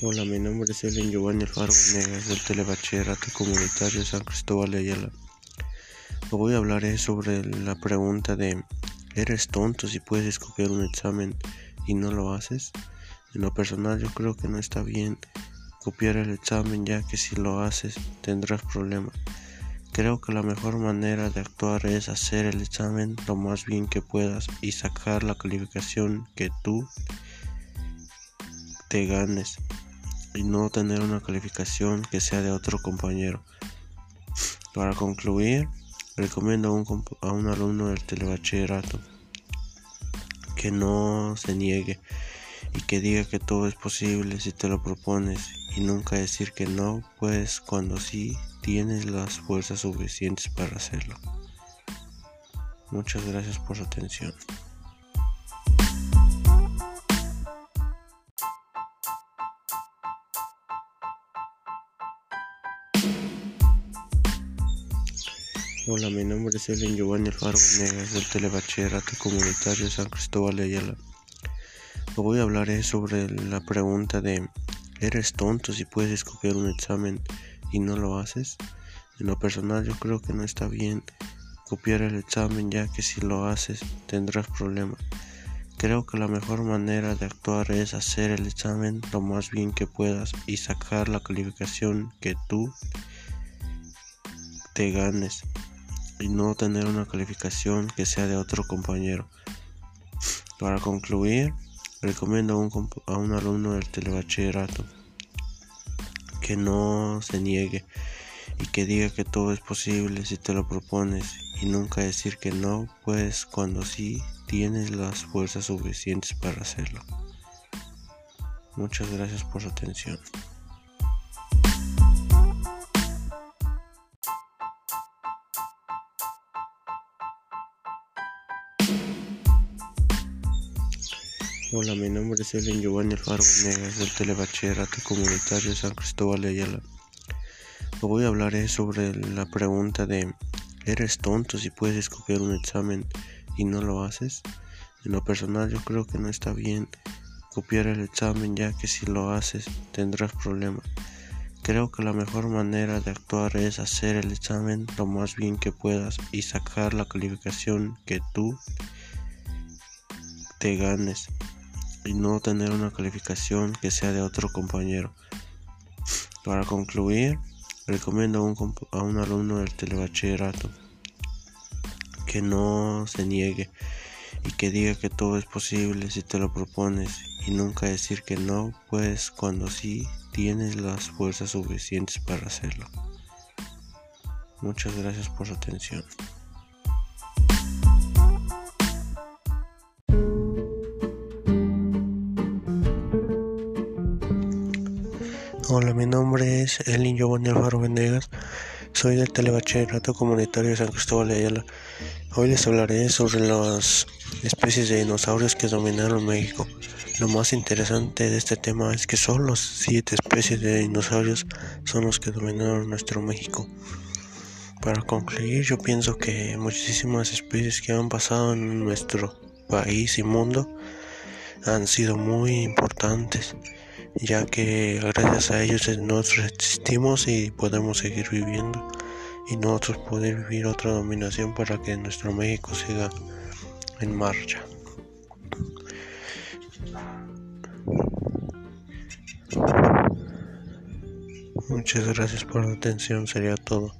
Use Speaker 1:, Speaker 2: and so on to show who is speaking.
Speaker 1: Hola, mi nombre es Ellen Giovanni Alfaro Venegas del Telebachillerato Comunitario San Cristóbal de Ayala. Hoy hablaré sobre la pregunta de ¿Eres tonto si puedes copiar un examen y no lo haces? En lo personal yo creo que no está bien copiar el examen ya que si lo haces tendrás problemas. Creo que la mejor manera de actuar es hacer el examen lo más bien que puedas y sacar la calificación que tú te ganes y no tener una calificación que sea de otro compañero. Para concluir, recomiendo a un, a un alumno del telebachillerato que no se niegue y que diga que todo es posible si te lo propones y nunca decir que no puedes cuando sí tienes las fuerzas suficientes para hacerlo. Muchas gracias por su atención. Hola, mi nombre es Ellen Giovanni Alfaro Venegas del Telebachillerato Comunitario San Cristóbal de Ayala. Hoy hablaré sobre la pregunta de ¿Eres tonto si puedes copiar un examen y no lo haces? En lo personal yo creo que no está bien copiar el examen ya que si lo haces tendrás problemas. Creo que la mejor manera de actuar es hacer el examen lo más bien que puedas y sacar la calificación que tú te ganes y no tener una calificación que sea de otro compañero. Para concluir, recomiendo a un, a un alumno del telebachillerato que no se niegue y que diga que todo es posible si te lo propones y nunca decir que no puedes cuando sí tienes las fuerzas suficientes para hacerlo. Muchas gracias por su atención. Hola, mi nombre es Ellen Giovanni Alfaro Venegas del Telebachillerato Comunitario San Cristóbal de Ayala. Hoy hablaré sobre la pregunta de ¿Eres tonto si puedes copiar un examen y no lo haces? En lo personal yo creo que no está bien copiar el examen ya que si lo haces tendrás problemas. Creo que la mejor manera de actuar es hacer el examen lo más bien que puedas y sacar la calificación que tú te ganes y no tener una calificación que sea de otro compañero. Para concluir, recomiendo a un, a un alumno del telebachillerato que no se niegue y que diga que todo es posible si te lo propones y nunca decir que no puedes cuando sí tienes las fuerzas suficientes para hacerlo. Muchas gracias por su atención. Hola, mi nombre es Elin Giovanni Alfaro Venegas, soy del Telebachillerato Comunitario de San Cristóbal de Ayala. Hoy les hablaré sobre las especies de dinosaurios que dominaron México. Lo más interesante de este tema es que solo siete especies de dinosaurios son los que dominaron nuestro México. Para concluir, yo pienso que muchísimas especies que han pasado en nuestro país y mundo han sido muy importantes ya que gracias a ellos nosotros existimos y podemos seguir viviendo y nosotros poder vivir otra dominación para que nuestro México siga en marcha. Muchas gracias por la atención, sería todo.